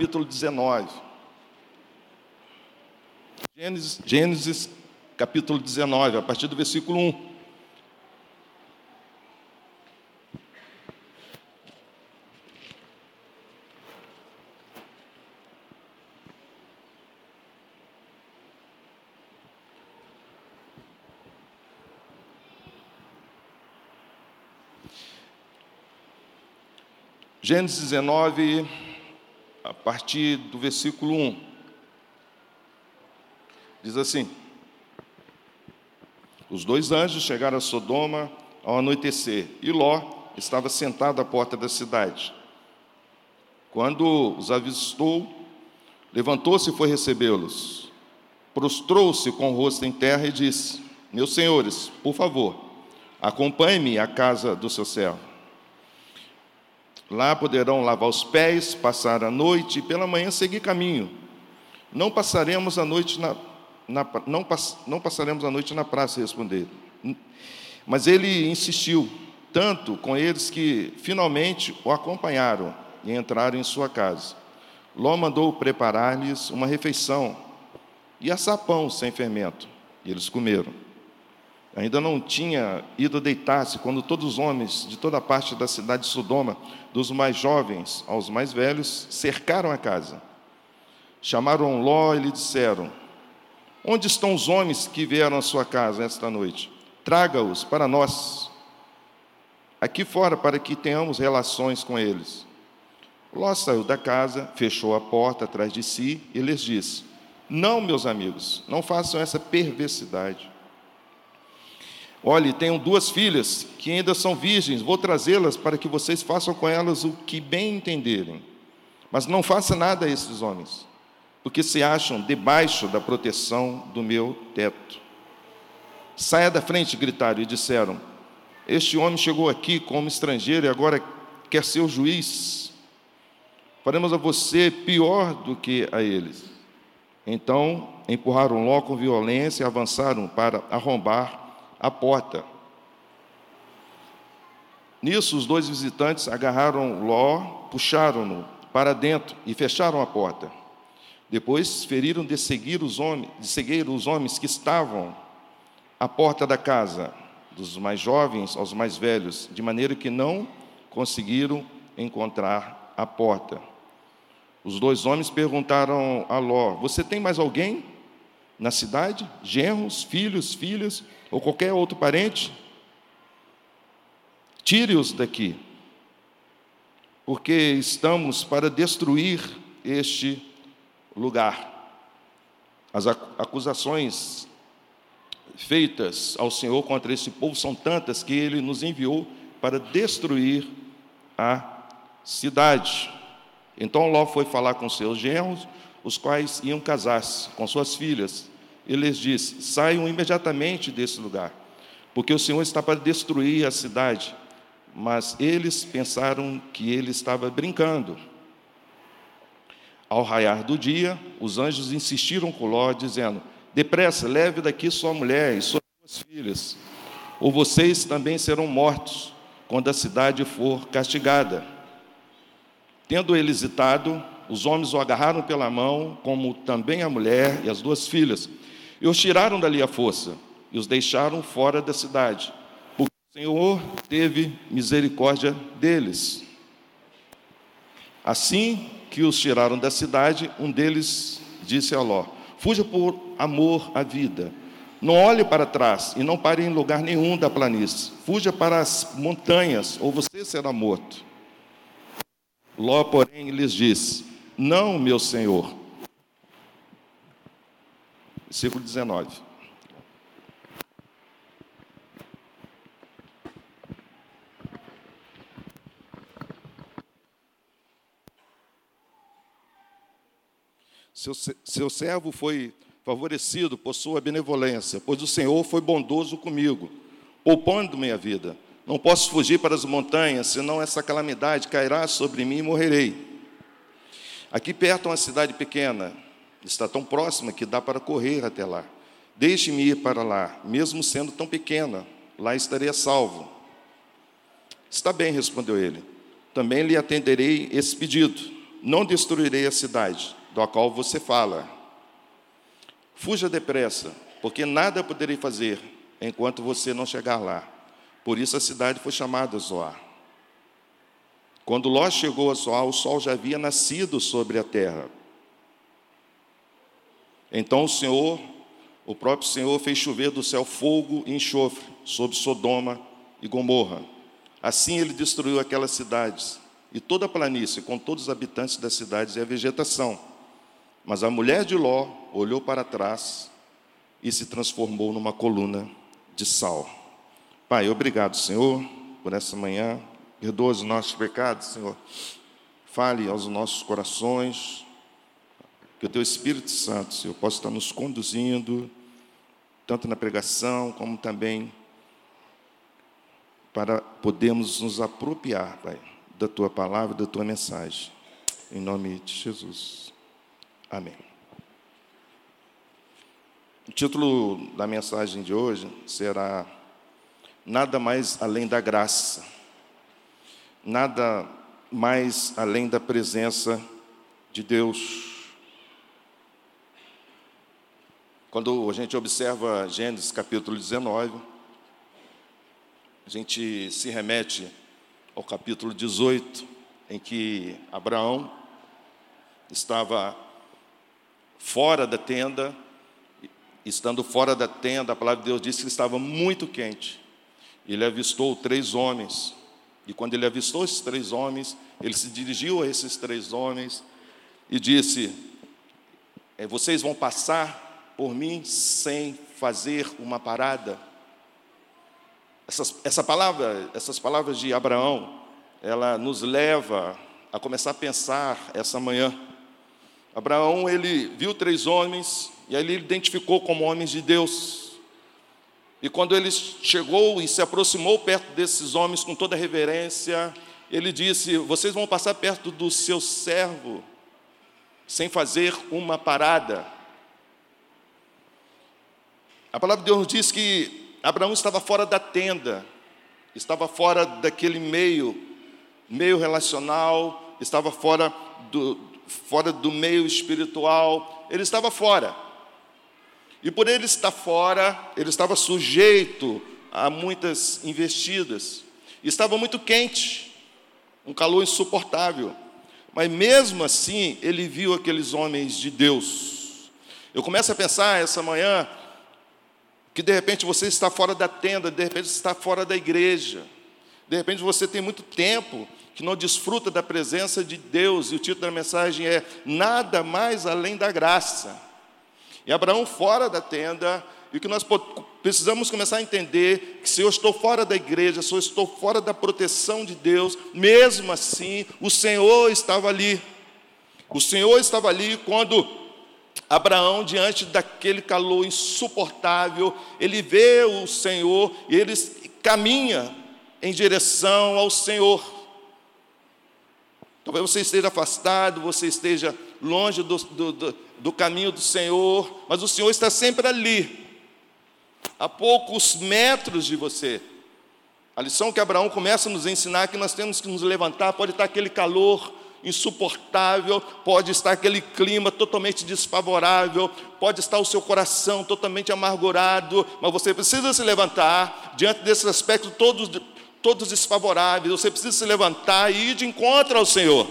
capítulo 19. Gênesis, Gênesis, capítulo 19, a partir do versículo 1. Gênesis 19, a partir do versículo 1. Diz assim: Os dois anjos chegaram a Sodoma ao anoitecer, e Ló estava sentado à porta da cidade. Quando os avistou, levantou-se e foi recebê-los. Prostrou-se com o rosto em terra e disse: Meus senhores, por favor, acompanhe-me à casa do seu servo. Lá poderão lavar os pés, passar a noite e pela manhã seguir caminho. Não passaremos a noite na, na não, pass, não passaremos a noite na praça, responder. Mas ele insistiu tanto com eles que finalmente o acompanharam e entraram em sua casa. Ló mandou preparar-lhes uma refeição e assar pão sem fermento. E eles comeram. Ainda não tinha ido deitar-se quando todos os homens de toda parte da cidade de Sodoma, dos mais jovens aos mais velhos, cercaram a casa. Chamaram Ló e lhe disseram: Onde estão os homens que vieram à sua casa esta noite? Traga-os para nós, aqui fora, para que tenhamos relações com eles. Ló saiu da casa, fechou a porta atrás de si e lhes disse: Não, meus amigos, não façam essa perversidade. Olhe, tenho duas filhas que ainda são virgens, vou trazê-las para que vocês façam com elas o que bem entenderem. Mas não faça nada a esses homens, porque se acham debaixo da proteção do meu teto. Saia da frente, gritaram e disseram: Este homem chegou aqui como estrangeiro e agora quer ser o juiz. Faremos a você pior do que a eles. Então empurraram Ló com violência e avançaram para arrombar a porta. Nisso, os dois visitantes agarraram Ló, puxaram-no para dentro e fecharam a porta. Depois feriram de seguir os homens, de seguir os homens que estavam à porta da casa, dos mais jovens aos mais velhos, de maneira que não conseguiram encontrar a porta. Os dois homens perguntaram a Ló: Você tem mais alguém na cidade? Genros, filhos, filhas? Ou qualquer outro parente, tire-os daqui, porque estamos para destruir este lugar. As acusações feitas ao Senhor contra esse povo são tantas que ele nos enviou para destruir a cidade. Então Ló foi falar com seus genros, os quais iam casar-se com suas filhas, ele lhes disse: saiam imediatamente desse lugar, porque o Senhor está para destruir a cidade. Mas eles pensaram que ele estava brincando. Ao raiar do dia, os anjos insistiram com Ló, dizendo: Depressa, leve daqui sua mulher e suas filhas, ou vocês também serão mortos quando a cidade for castigada. Tendo ele hesitado, os homens o agarraram pela mão, como também a mulher e as duas filhas, e os tiraram dali a força e os deixaram fora da cidade, porque o Senhor teve misericórdia deles. Assim que os tiraram da cidade, um deles disse a Ló: Fuja por amor à vida. Não olhe para trás e não pare em lugar nenhum da planície. Fuja para as montanhas, ou você será morto. Ló, porém, lhes disse: Não, meu senhor, versículo 19. Seu, seu servo foi favorecido por sua benevolência, pois o Senhor foi bondoso comigo, poupando-me a vida. Não posso fugir para as montanhas, senão essa calamidade cairá sobre mim e morrerei. Aqui perto uma cidade pequena, Está tão próxima que dá para correr até lá. Deixe-me ir para lá, mesmo sendo tão pequena, lá estarei salvo. Está bem, respondeu ele. Também lhe atenderei esse pedido. não destruirei a cidade, do qual você fala. Fuja depressa, porque nada poderei fazer enquanto você não chegar lá. Por isso a cidade foi chamada Zoar. Quando Ló chegou a Zoar, o sol já havia nascido sobre a terra. Então o Senhor, o próprio Senhor, fez chover do céu fogo e enxofre sobre Sodoma e Gomorra. Assim ele destruiu aquelas cidades e toda a planície, com todos os habitantes das cidades e a vegetação. Mas a mulher de Ló olhou para trás e se transformou numa coluna de sal. Pai, obrigado, Senhor, por essa manhã. Perdoa os nossos pecados, Senhor. Fale aos nossos corações. Que o Teu Espírito Santo, Senhor, possa estar nos conduzindo, tanto na pregação, como também para podermos nos apropriar, Pai, da Tua palavra, da Tua mensagem. Em nome de Jesus. Amém. O título da mensagem de hoje será Nada mais além da graça nada mais além da presença de Deus. Quando a gente observa Gênesis capítulo 19, a gente se remete ao capítulo 18, em que Abraão estava fora da tenda, estando fora da tenda, a palavra de Deus diz que estava muito quente. Ele avistou três homens e quando ele avistou esses três homens, ele se dirigiu a esses três homens e disse: é, Vocês vão passar por mim sem fazer uma parada. Essas, essa palavra, essas palavras de Abraão, ela nos leva a começar a pensar essa manhã. Abraão, ele viu três homens e aí ele identificou como homens de Deus. E quando ele chegou e se aproximou perto desses homens com toda reverência, ele disse: Vocês vão passar perto do seu servo, sem fazer uma parada. A palavra de Deus diz que Abraão estava fora da tenda, estava fora daquele meio, meio relacional, estava fora do, fora do meio espiritual, ele estava fora. E por ele estar fora, ele estava sujeito a muitas investidas. Estava muito quente, um calor insuportável. Mas mesmo assim, ele viu aqueles homens de Deus. Eu começo a pensar essa manhã que de repente você está fora da tenda, de repente você está fora da igreja. De repente você tem muito tempo que não desfruta da presença de Deus, e o título da mensagem é Nada mais além da graça. E Abraão fora da tenda, e o que nós precisamos começar a entender que se eu estou fora da igreja, se eu estou fora da proteção de Deus, mesmo assim, o Senhor estava ali. O Senhor estava ali quando Abraão, diante daquele calor insuportável, ele vê o Senhor e ele caminha em direção ao Senhor. Talvez você esteja afastado, você esteja longe do, do, do, caminho do Senhor, mas o Senhor está sempre ali, a poucos metros de você. A lição que Abraão começa a nos ensinar é que nós temos que nos levantar, pode estar aquele calor insuportável, pode estar aquele clima totalmente desfavorável, pode estar o seu coração totalmente amargurado, mas você precisa se levantar diante desses aspectos todos, todos desfavoráveis, você precisa se levantar e ir de encontro ao Senhor.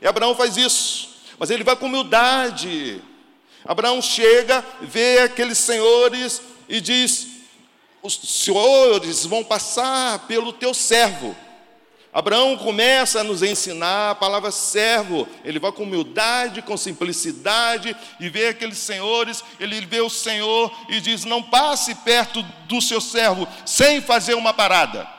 E Abraão faz isso, mas ele vai com humildade. Abraão chega, vê aqueles senhores e diz: Os senhores vão passar pelo teu servo. Abraão começa a nos ensinar a palavra servo. Ele vai com humildade, com simplicidade e vê aqueles senhores. Ele vê o Senhor e diz: Não passe perto do seu servo sem fazer uma parada.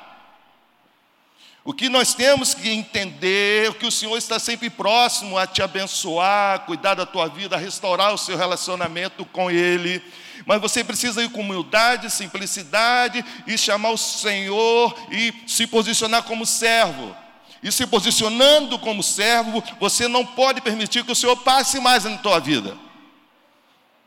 O que nós temos que entender é que o Senhor está sempre próximo a te abençoar, cuidar da tua vida, restaurar o seu relacionamento com Ele. Mas você precisa ir com humildade, simplicidade e chamar o Senhor e se posicionar como servo. E se posicionando como servo, você não pode permitir que o Senhor passe mais na tua vida.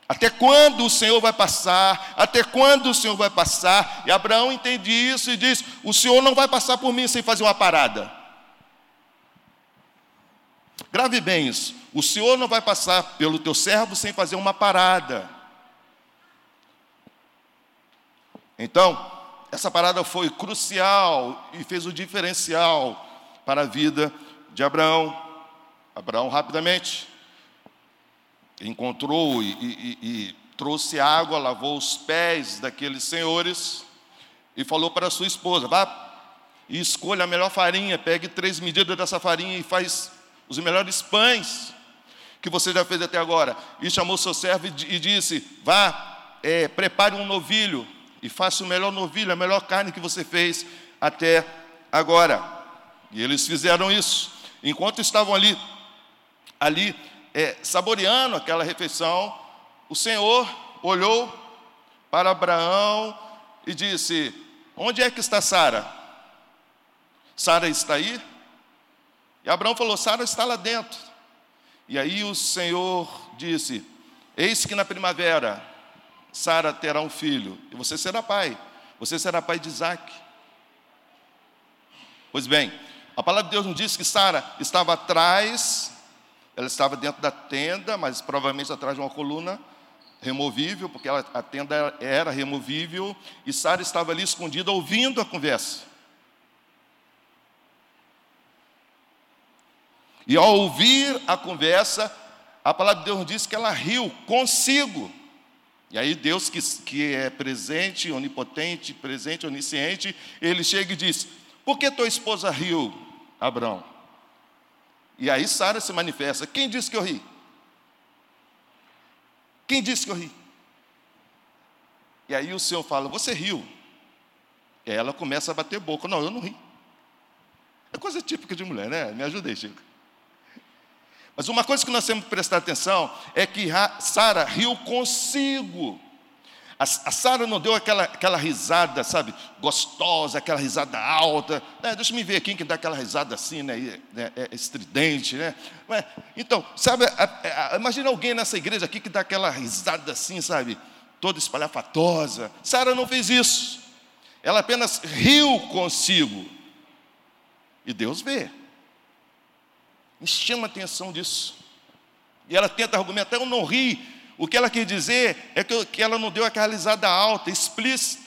Até quando o Senhor vai passar? Até quando o Senhor vai passar? E Abraão entende isso e diz: O Senhor não vai passar por mim sem fazer uma parada. Grave bem isso. O Senhor não vai passar pelo teu servo sem fazer uma parada. Então, essa parada foi crucial e fez o diferencial para a vida de Abraão. Abraão rapidamente encontrou e, e, e trouxe água, lavou os pés daqueles senhores e falou para sua esposa: vá e escolha a melhor farinha, pegue três medidas dessa farinha e faz os melhores pães que você já fez até agora. E chamou seu servo e disse: vá, é, prepare um novilho e faça o melhor novilho, a melhor carne que você fez até agora. E eles fizeram isso. Enquanto estavam ali, ali é, saboreando aquela refeição, o Senhor olhou para Abraão e disse: Onde é que está Sara? Sara está aí? E Abraão falou: Sara está lá dentro. E aí o Senhor disse: Eis que na primavera Sara terá um filho, e você será pai. Você será pai de Isaac. Pois bem, a palavra de Deus nos diz que Sara estava atrás, ela estava dentro da tenda, mas provavelmente atrás de uma coluna removível, porque ela, a tenda era removível, e Sara estava ali escondida ouvindo a conversa. E ao ouvir a conversa, a palavra de Deus diz que ela riu consigo. E aí Deus que, que é presente, onipotente, presente, onisciente, ele chega e diz: Por que tua esposa riu, Abraão? E aí Sara se manifesta: Quem disse que eu ri? Quem disse que eu ri? E aí o Senhor fala: Você riu. E ela começa a bater boca: Não, eu não ri. É coisa típica de mulher, né? Me ajuda aí, Chico. Mas uma coisa que nós temos que prestar atenção é que Sara riu consigo. A, Sara não deu aquela, aquela risada, sabe, gostosa, aquela risada alta. É, deixa me ver aqui que dá aquela risada assim, né, é, é, estridente, né? Então, sabe, a, a, imagina alguém nessa igreja aqui que dá aquela risada assim, sabe, toda espalhafatosa. Sara não fez isso. Ela apenas riu consigo. E Deus vê. Me chama a atenção disso. E ela tenta argumentar, eu não ri. O que ela quer dizer é que, ela não deu aquela risada alta, explícita.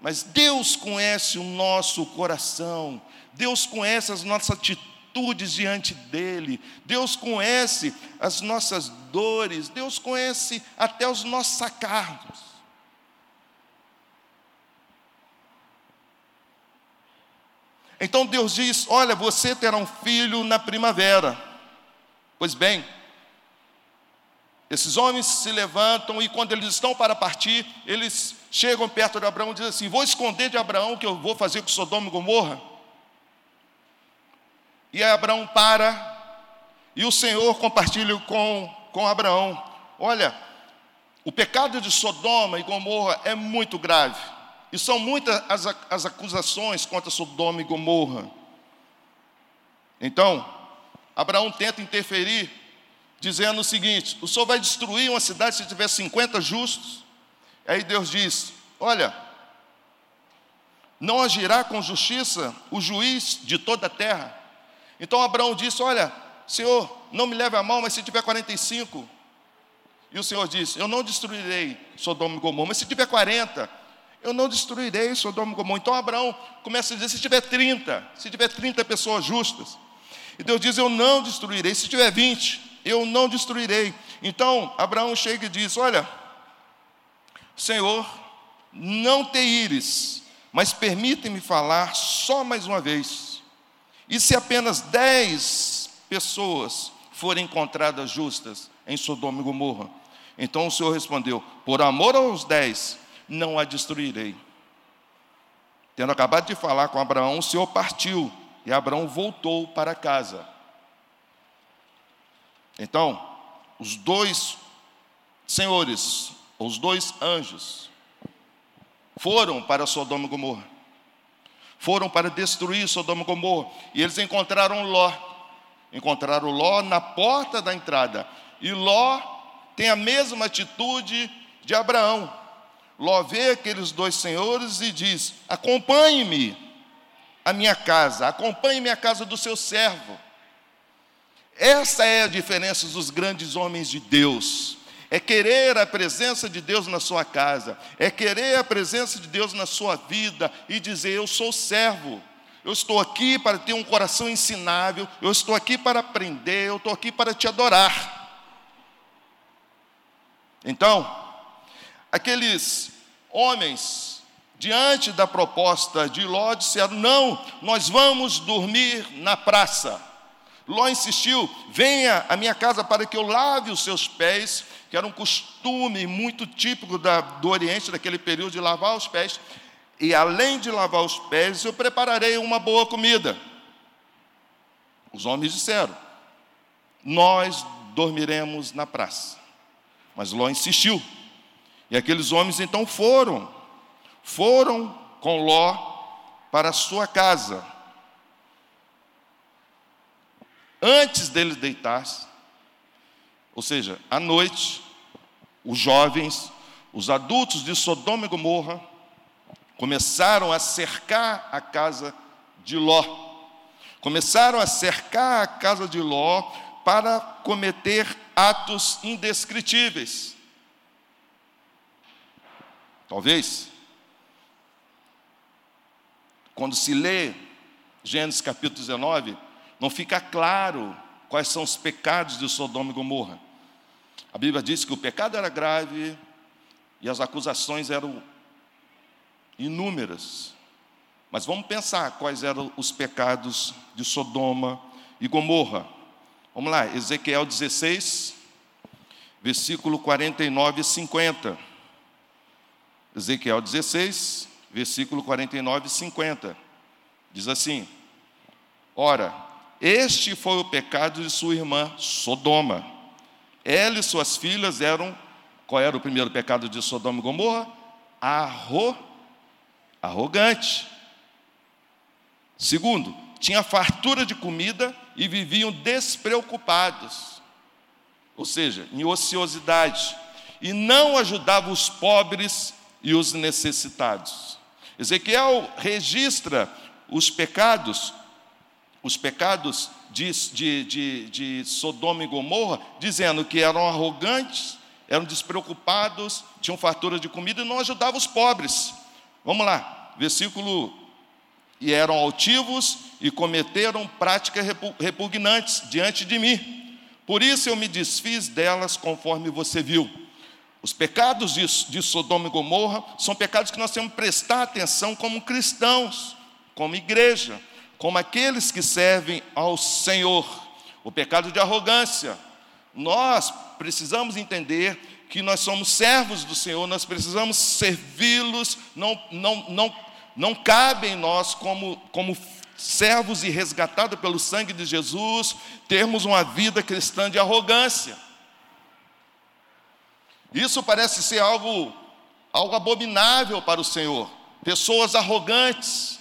Mas Deus conhece o nosso coração, Deus conhece as nossas atitudes diante dEle, Deus conhece as nossas dores, Deus conhece até os nossos sacardos. Então Deus diz: Olha, você terá um filho na primavera. Pois bem, esses homens se levantam e quando eles estão para partir, eles chegam perto de Abraão e dizem assim: Vou esconder de Abraão que eu vou fazer com Sodoma e Gomorra. E aí Abraão para e o Senhor compartilha com, com Abraão: Olha, o pecado de Sodoma e Gomorra é muito grave. E são muitas as, as acusações contra Sodoma e Gomorra. Então, Abraão tenta interferir, dizendo o seguinte: o senhor vai destruir uma cidade se tiver 50 justos? Aí Deus diz: olha, não agirá com justiça o juiz de toda a terra. Então Abraão disse: Olha, Senhor, não me leve a mal, mas se tiver 45. E o Senhor disse: Eu não destruirei Sodoma e Gomorra, mas se tiver 40, eu não destruirei Sodoma e Gomorra. Então Abraão começa a dizer: se tiver 30, se tiver 30 pessoas justas. E Deus diz: eu não destruirei. Se tiver 20, eu não destruirei. Então Abraão chega e diz: olha, Senhor, não te ires, mas permite-me falar só mais uma vez. E se apenas 10 pessoas forem encontradas justas em Sodoma e Gomorra? Então o Senhor respondeu: por amor aos dez, não a destruirei. Tendo acabado de falar com Abraão, o Senhor partiu e Abraão voltou para casa. Então, os dois senhores, os dois anjos, foram para Sodoma e Gomorra. Foram para destruir Sodoma e Gomorra. E eles encontraram Ló. Encontraram Ló na porta da entrada. E Ló tem a mesma atitude de Abraão. Ló vê aqueles dois senhores e diz: Acompanhe-me a minha casa, acompanhe-me a casa do seu servo. Essa é a diferença dos grandes homens de Deus. É querer a presença de Deus na sua casa, é querer a presença de Deus na sua vida e dizer: Eu sou servo, eu estou aqui para ter um coração ensinável, eu estou aqui para aprender, eu estou aqui para te adorar. Então, aqueles homens, diante da proposta de Ló, disseram: Não, nós vamos dormir na praça. Ló insistiu: Venha à minha casa para que eu lave os seus pés que era um costume muito típico da, do Oriente, daquele período, de lavar os pés. E além de lavar os pés, eu prepararei uma boa comida. Os homens disseram: Nós dormiremos na praça. Mas Ló insistiu. E aqueles homens então foram, foram com Ló para a sua casa. Antes dele deitar-se, ou seja, à noite, os jovens, os adultos de Sodoma e Gomorra começaram a cercar a casa de Ló. Começaram a cercar a casa de Ló para cometer atos indescritíveis. Talvez, quando se lê Gênesis capítulo 19, não fica claro quais são os pecados de Sodoma e Gomorra. A Bíblia diz que o pecado era grave e as acusações eram inúmeras. Mas vamos pensar quais eram os pecados de Sodoma e Gomorra. Vamos lá, Ezequiel 16, versículo 49 e 50. Ezequiel 16, versículo 49 e 50. Diz assim: Ora, este foi o pecado de sua irmã Sodoma ela e suas filhas eram. Qual era o primeiro pecado de Sodoma e Gomorra? Arro, arrogante. Segundo, tinha fartura de comida e viviam despreocupados, ou seja, em ociosidade, e não ajudavam os pobres e os necessitados. Ezequiel registra os pecados os pecados de, de, de, de, Sodoma e Gomorra, dizendo que eram arrogantes, eram despreocupados, tinham fartura de comida e não ajudavam os pobres. Vamos lá, versículo. E eram altivos e cometeram práticas repugnantes diante de mim. Por isso eu me desfiz delas conforme você viu. Os pecados de, Sodoma e Gomorra são pecados que nós temos que prestar atenção como cristãos, como igreja como aqueles que servem ao Senhor. O pecado de arrogância. Nós precisamos entender que nós somos servos do Senhor, nós precisamos servi-los, não, não, não, não cabe em nós, como, como servos e resgatados pelo sangue de Jesus, termos uma vida cristã de arrogância. Isso parece ser algo, algo abominável para o Senhor. Pessoas arrogantes,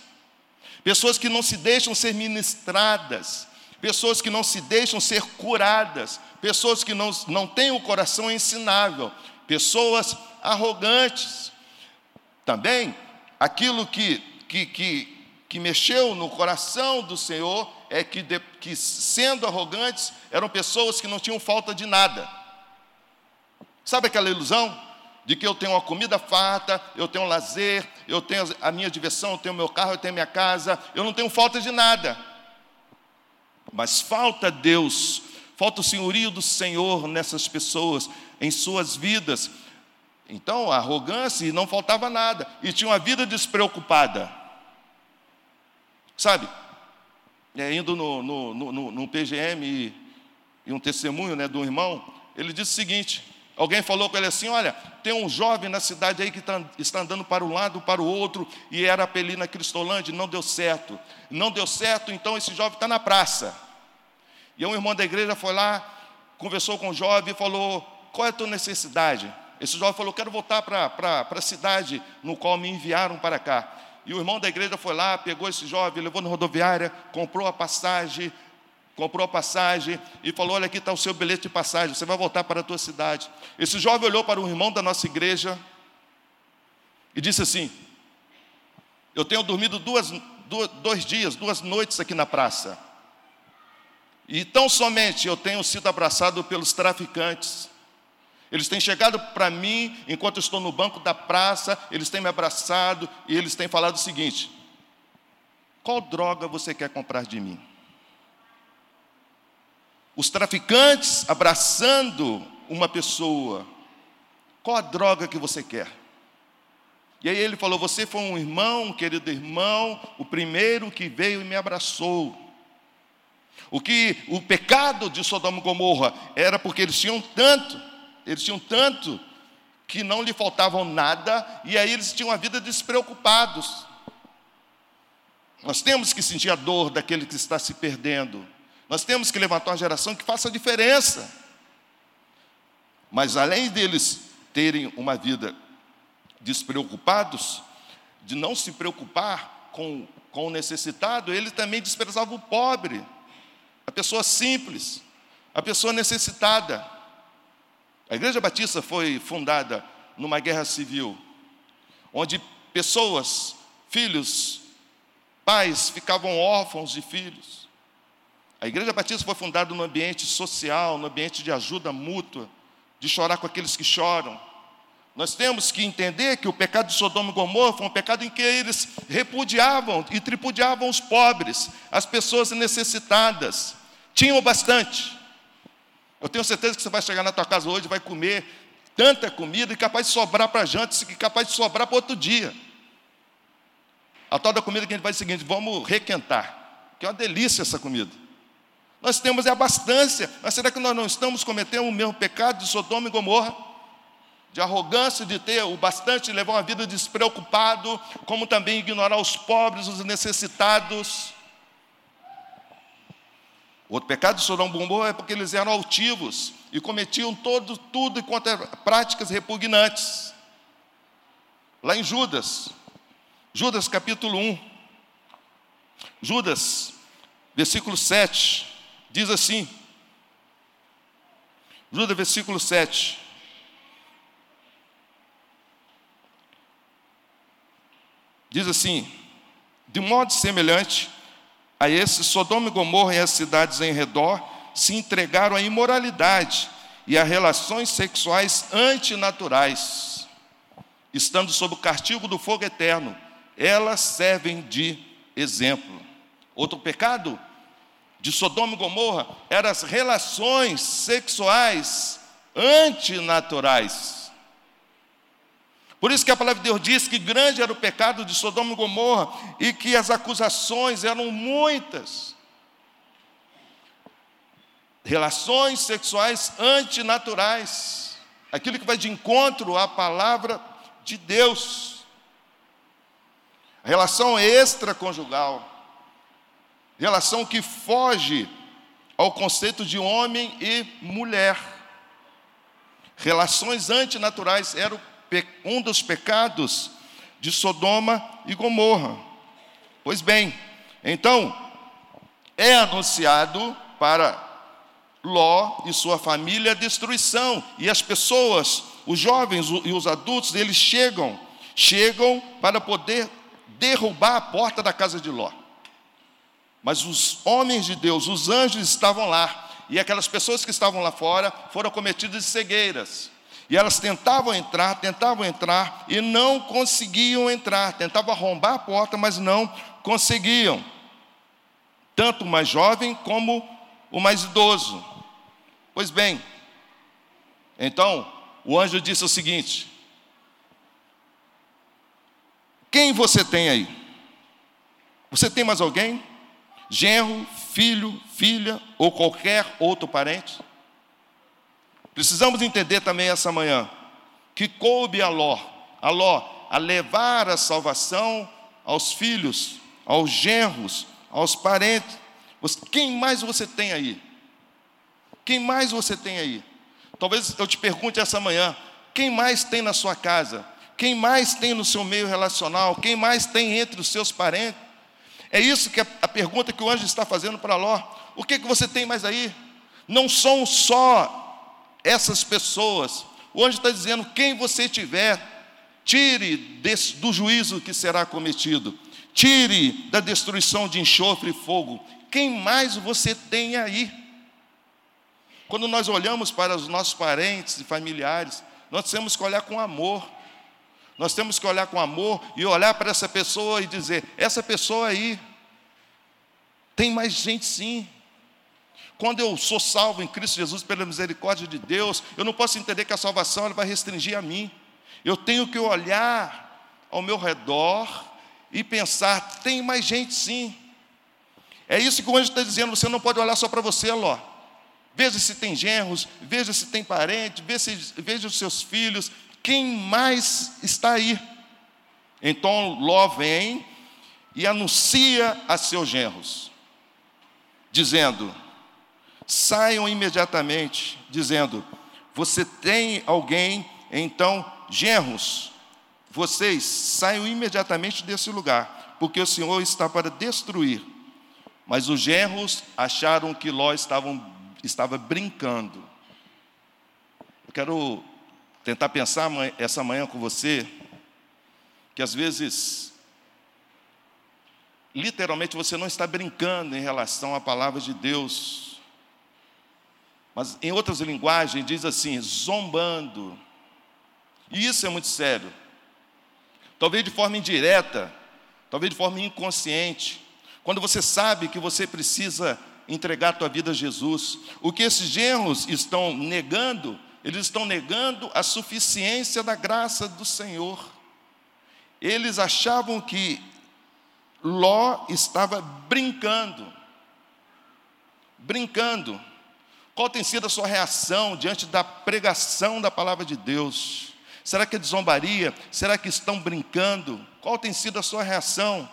pessoas que não se deixam ser ministradas, pessoas que não se deixam ser curadas, pessoas que não, não têm o coração ensinável, pessoas arrogantes. Também, aquilo que, que, que, que mexeu no coração do Senhor é que, de, que, sendo arrogantes, eram pessoas que não tinham falta de nada. Sabe aquela ilusão? de que eu tenho uma comida farta, eu tenho um lazer, eu tenho a minha diversão, eu tenho meu carro, eu tenho minha casa, eu não tenho falta de nada. Mas falta Deus, falta o senhorio do Senhor nessas pessoas, em suas vidas. Então, arrogância e não faltava nada, e tinha uma vida despreocupada. Sabe, é, indo no, no, no, no PGM e, e um testemunho né, do irmão, ele disse o seguinte: Alguém falou com ele assim: Olha, tem um jovem na cidade aí que tá, está andando para um lado, para o outro, e era Apelina Cristolândia, não deu certo. Não deu certo, então esse jovem está na praça. E um irmão da igreja foi lá, conversou com o jovem e falou: Qual é a tua necessidade? Esse jovem falou: Quero voltar para a cidade no qual me enviaram para cá. E o irmão da igreja foi lá, pegou esse jovem, levou na rodoviária, comprou a passagem, comprou a passagem e falou: Olha, aqui está o seu bilhete de passagem, você vai voltar para a tua cidade. Esse jovem olhou para um irmão da nossa igreja e disse assim: Eu tenho dormido duas, duas, dois dias, duas noites aqui na praça. E tão somente eu tenho sido abraçado pelos traficantes. Eles têm chegado para mim enquanto eu estou no banco da praça, eles têm me abraçado e eles têm falado o seguinte: qual droga você quer comprar de mim? Os traficantes abraçando uma pessoa, qual a droga que você quer? E aí ele falou: Você foi um irmão, um querido irmão, o primeiro que veio e me abraçou. O que o pecado de Sodoma e Gomorra era porque eles tinham tanto, eles tinham tanto que não lhe faltavam nada e aí eles tinham a vida despreocupados. Nós temos que sentir a dor daquele que está se perdendo. Nós temos que levantar uma geração que faça a diferença. Mas além deles terem uma vida despreocupados, de não se preocupar com, com o necessitado, ele também desprezava o pobre a pessoa simples, a pessoa necessitada. A Igreja Batista foi fundada numa guerra civil, onde pessoas, filhos, pais ficavam órfãos de filhos. A Igreja Batista foi fundada no ambiente social, no ambiente de ajuda mútua, de chorar com aqueles que choram. Nós temos que entender que o pecado de Sodoma e Gomorra foi um pecado em que eles repudiavam e tripudiavam os pobres, as pessoas necessitadas. Tinham bastante. Eu tenho certeza que você vai chegar na tua casa hoje e vai comer tanta comida e capaz de sobrar para janta, e capaz de sobrar para outro dia. A tal da comida que a gente faz é o seguinte: vamos requentar, que é uma delícia essa comida. Nós temos é abastância, mas será que nós não estamos cometendo o mesmo pecado de Sodoma e Gomorra? De arrogância, de ter o bastante, de levar uma vida despreocupado, como também ignorar os pobres, os necessitados. O pecado de Sodoma e Gomorra é porque eles eram altivos e cometiam todo, tudo contra práticas repugnantes. Lá em Judas, Judas capítulo 1, Judas, versículo 7, diz assim, Judas, versículo 7, diz assim, de modo semelhante, a esse, Sodoma e Gomorra e as cidades em redor se entregaram à imoralidade e a relações sexuais antinaturais, estando sob o castigo do fogo eterno. Elas servem de exemplo. Outro pecado de Sodoma e Gomorra eram as relações sexuais antinaturais. Por isso que a palavra de Deus diz que grande era o pecado de Sodoma e Gomorra e que as acusações eram muitas. Relações sexuais antinaturais, aquilo que vai de encontro à palavra de Deus. Relação extraconjugal, relação que foge ao conceito de homem e mulher. Relações antinaturais era um dos pecados de Sodoma e Gomorra. Pois bem, então, é anunciado para Ló e sua família a destruição, e as pessoas, os jovens e os adultos, eles chegam, chegam para poder derrubar a porta da casa de Ló. Mas os homens de Deus, os anjos estavam lá, e aquelas pessoas que estavam lá fora foram cometidas de cegueiras. E elas tentavam entrar, tentavam entrar e não conseguiam entrar. Tentavam arrombar a porta, mas não conseguiam. Tanto o mais jovem como o mais idoso. Pois bem, então o anjo disse o seguinte: Quem você tem aí? Você tem mais alguém? Genro, filho, filha ou qualquer outro parente? Precisamos entender também essa manhã que coube a Ló, a Ló, a levar a salvação aos filhos, aos genros, aos parentes. Quem mais você tem aí? Quem mais você tem aí? Talvez eu te pergunte essa manhã: quem mais tem na sua casa? Quem mais tem no seu meio relacional? Quem mais tem entre os seus parentes? É isso que é a pergunta que o anjo está fazendo para Ló. O que, que você tem mais aí? Não são só essas pessoas. O anjo está dizendo: quem você tiver, tire desse, do juízo que será cometido, tire da destruição de enxofre e fogo. Quem mais você tem aí? Quando nós olhamos para os nossos parentes e familiares, nós temos que olhar com amor. Nós temos que olhar com amor e olhar para essa pessoa e dizer: essa pessoa aí, tem mais gente sim. Quando eu sou salvo em Cristo Jesus pela misericórdia de Deus, eu não posso entender que a salvação ela vai restringir a mim. Eu tenho que olhar ao meu redor e pensar: tem mais gente sim. É isso que o anjo está dizendo. Você não pode olhar só para você, Ló. Veja se tem genros, veja se tem parente, veja, veja os seus filhos. Quem mais está aí? Então Ló vem e anuncia a seus genros, dizendo: saiam imediatamente, dizendo: Você tem alguém, então, genros, vocês saiam imediatamente desse lugar, porque o Senhor está para destruir. Mas os genros acharam que Ló estavam, estava brincando. Eu quero tentar pensar essa manhã com você, que às vezes, literalmente, você não está brincando em relação à palavra de Deus, mas em outras linguagens diz assim, zombando. E isso é muito sério. Talvez de forma indireta, talvez de forma inconsciente. Quando você sabe que você precisa entregar a tua vida a Jesus, o que esses genros estão negando, eles estão negando a suficiência da graça do Senhor. Eles achavam que Ló estava brincando, brincando. Qual tem sido a sua reação diante da pregação da palavra de Deus? Será que é de zombaria? Será que estão brincando? Qual tem sido a sua reação?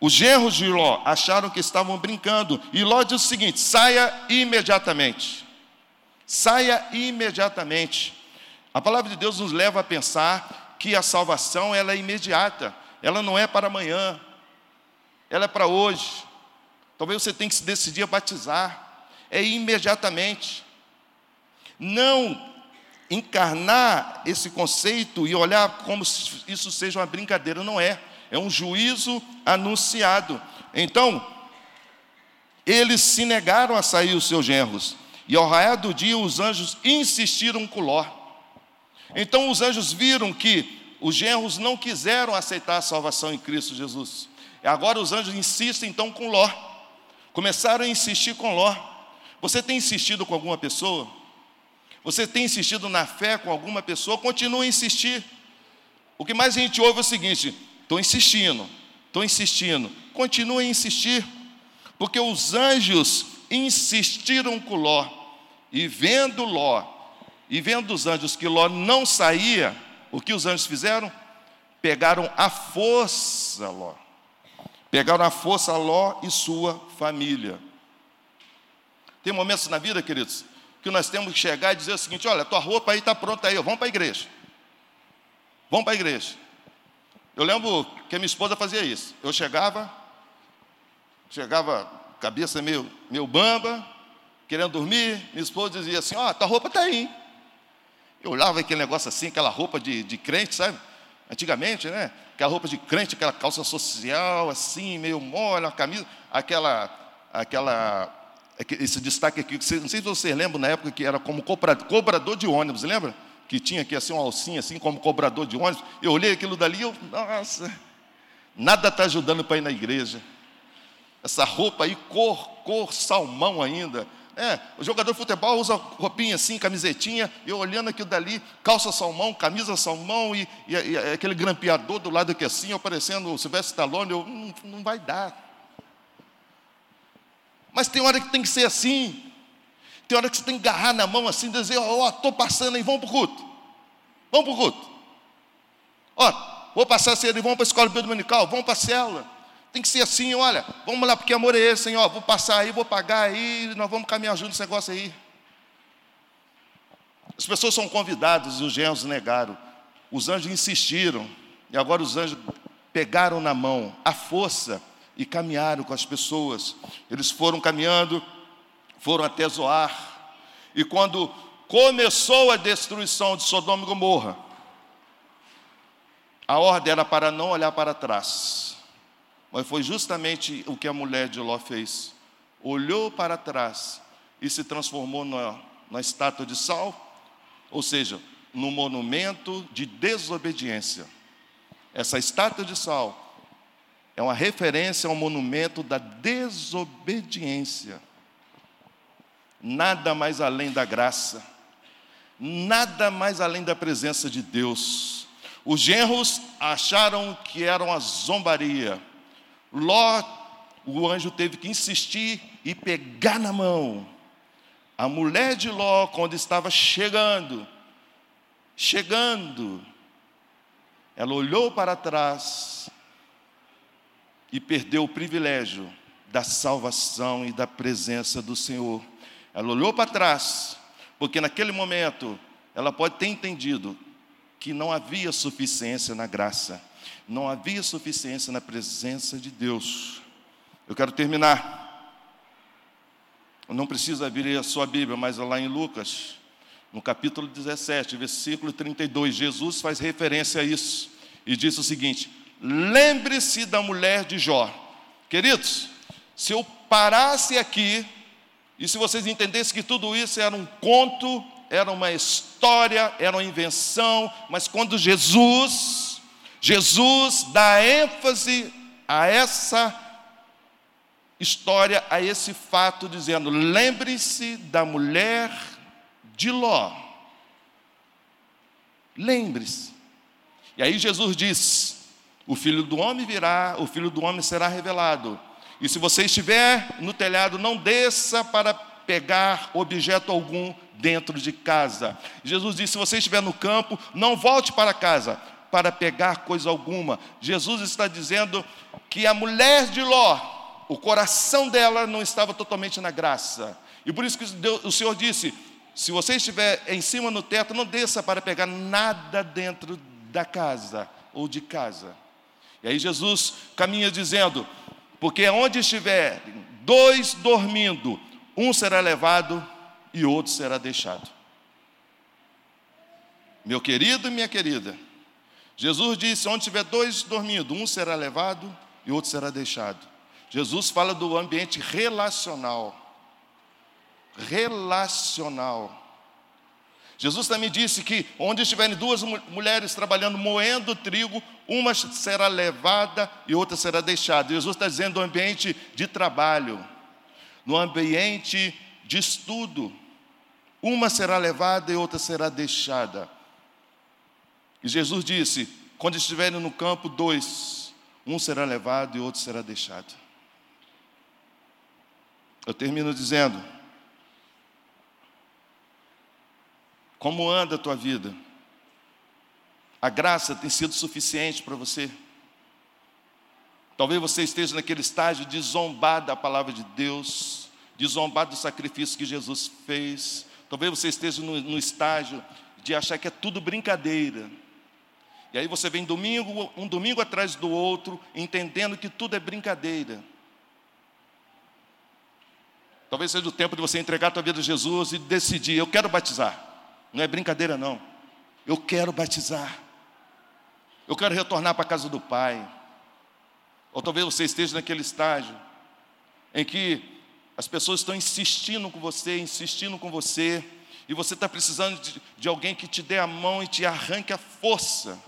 Os genros de Ló acharam que estavam brincando, e Ló diz o seguinte: saia imediatamente. Saia imediatamente. A palavra de Deus nos leva a pensar que a salvação ela é imediata, ela não é para amanhã, ela é para hoje. Talvez você tenha que se decidir a batizar. É imediatamente. Não encarnar esse conceito e olhar como isso seja uma brincadeira. Não é. É um juízo anunciado. Então, eles se negaram a sair os seus genros. E ao raiar do dia, os anjos insistiram com Ló. Então, os anjos viram que os genros não quiseram aceitar a salvação em Cristo Jesus. E agora os anjos insistem então com Ló. Começaram a insistir com Ló. Você tem insistido com alguma pessoa? Você tem insistido na fé com alguma pessoa? Continua a insistir. O que mais a gente ouve é o seguinte: estou insistindo, estou insistindo. Continue a insistir, porque os anjos insistiram com Ló, e vendo Ló, e vendo os anjos que Ló não saía, o que os anjos fizeram? Pegaram a força Ló. Pegaram a força Ló e sua família. Tem momentos na vida, queridos, que nós temos que chegar e dizer o seguinte: olha, tua roupa aí está pronta aí, vamos para a igreja. Vamos para a igreja. Eu lembro que a minha esposa fazia isso. Eu chegava, chegava, cabeça meio, meio bamba, querendo dormir, minha esposa dizia assim: ó, oh, tua roupa está aí. Eu olhava aquele negócio assim, aquela roupa de, de crente, sabe? Antigamente, né? Aquela roupa de crente, aquela calça social, assim, meio mole, a camisa, aquela, aquela, esse destaque aqui, não sei se vocês lembram na época que era como cobrador de ônibus, lembra? Que tinha aqui assim uma alcinha, assim, como cobrador de ônibus. Eu olhei aquilo dali e eu, nossa, nada está ajudando para ir na igreja. Essa roupa aí, cor, cor salmão ainda. É, o jogador de futebol usa roupinha assim, camisetinha, eu olhando aquilo dali, calça salmão, camisa salmão e, e, e aquele grampeador do lado aqui assim, aparecendo o Silvestre Stallone, eu, não, não vai dar. Mas tem hora que tem que ser assim. Tem hora que você tem que agarrar na mão assim, dizer, ó, oh, estou passando aí, vamos para o culto. Vamos para o culto. Ó, vou passar assim, vamos para a escola dominical, vamos para a célula. Tem que ser assim, olha, vamos lá, porque amor é esse, hein? Ó, vou passar aí, vou pagar aí, nós vamos caminhar junto nesse negócio aí. As pessoas são convidadas e os genros negaram. Os anjos insistiram, e agora os anjos pegaram na mão a força e caminharam com as pessoas. Eles foram caminhando, foram até Zoar, e quando começou a destruição de Sodoma e Gomorra, A ordem era para não olhar para trás. Mas foi justamente o que a mulher de Ló fez. Olhou para trás e se transformou na, na estátua de sal, ou seja, no monumento de desobediência. Essa estátua de sal é uma referência ao monumento da desobediência. Nada mais além da graça, nada mais além da presença de Deus. Os genros acharam que era uma zombaria. Ló, o anjo teve que insistir e pegar na mão. A mulher de Ló, quando estava chegando, chegando, ela olhou para trás e perdeu o privilégio da salvação e da presença do Senhor. Ela olhou para trás, porque naquele momento ela pode ter entendido que não havia suficiência na graça, não havia suficiência na presença de Deus. Eu quero terminar. Não preciso abrir a sua Bíblia, mas lá em Lucas, no capítulo 17, versículo 32, Jesus faz referência a isso e diz o seguinte: Lembre-se da mulher de Jó. Queridos, se eu parasse aqui e se vocês entendessem que tudo isso era um conto, era uma história, era uma invenção, mas quando Jesus, Jesus dá ênfase a essa história, a esse fato, dizendo: lembre-se da mulher de Ló. Lembre-se. E aí Jesus diz: o filho do homem virá, o filho do homem será revelado. E se você estiver no telhado, não desça para pegar objeto algum dentro de casa. Jesus disse: se você estiver no campo, não volte para casa para pegar coisa alguma. Jesus está dizendo que a mulher de Ló, o coração dela não estava totalmente na graça. E por isso que Deus, o Senhor disse: se você estiver em cima no teto, não desça para pegar nada dentro da casa ou de casa. E aí Jesus caminha dizendo: porque onde estiver dois dormindo, um será levado e outro será deixado. Meu querido e minha querida, Jesus disse: onde tiver dois dormindo, um será levado e outro será deixado. Jesus fala do ambiente relacional. Relacional. Jesus também disse que onde estiverem duas mulheres trabalhando, moendo trigo, uma será levada e outra será deixada. Jesus está dizendo no ambiente de trabalho, no ambiente de estudo, uma será levada e outra será deixada. E Jesus disse: quando estiverem no campo, dois, um será levado e outro será deixado. Eu termino dizendo: Como anda a tua vida? A graça tem sido suficiente para você? Talvez você esteja naquele estágio de zombar da palavra de Deus, de zombar do sacrifício que Jesus fez. Talvez você esteja no, no estágio de achar que é tudo brincadeira. E aí você vem domingo, um domingo atrás do outro, entendendo que tudo é brincadeira. Talvez seja o tempo de você entregar a tua vida a Jesus e decidir, eu quero batizar. Não é brincadeira, não. Eu quero batizar. Eu quero retornar para a casa do Pai. Ou talvez você esteja naquele estágio em que as pessoas estão insistindo com você, insistindo com você, e você está precisando de, de alguém que te dê a mão e te arranque a força,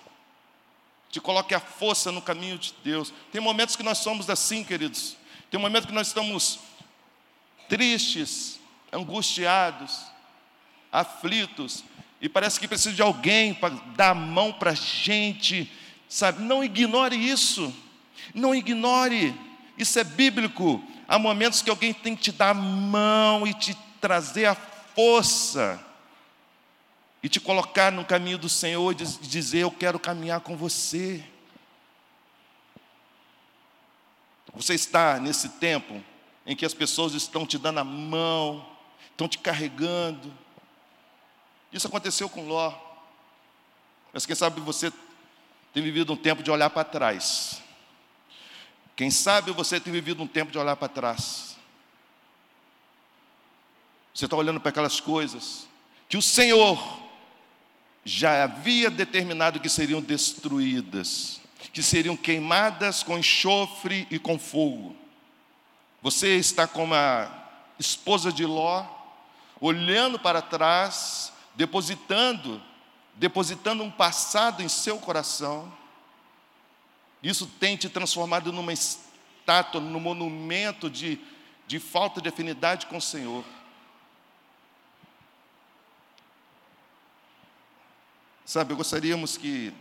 te coloque a força no caminho de Deus. Tem momentos que nós somos assim, queridos. Tem momentos que nós estamos tristes, angustiados, aflitos, e parece que precisa de alguém para dar a mão para a gente, sabe? Não ignore isso, não ignore, isso é bíblico. Há momentos que alguém tem que te dar a mão e te trazer a força, e te colocar no caminho do Senhor e dizer: Eu quero caminhar com você. Você está nesse tempo em que as pessoas estão te dando a mão, estão te carregando, isso aconteceu com Ló. Mas quem sabe você tem vivido um tempo de olhar para trás. Quem sabe você tem vivido um tempo de olhar para trás. Você está olhando para aquelas coisas que o Senhor já havia determinado que seriam destruídas, que seriam queimadas com enxofre e com fogo. Você está como a esposa de Ló, olhando para trás, depositando, depositando um passado em seu coração. Isso tem te transformado numa estátua, num monumento de, de falta de afinidade com o Senhor. Sabe, gostaríamos que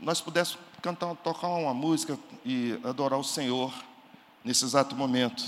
nós pudéssemos cantar, tocar uma música e adorar o Senhor nesse exato momento.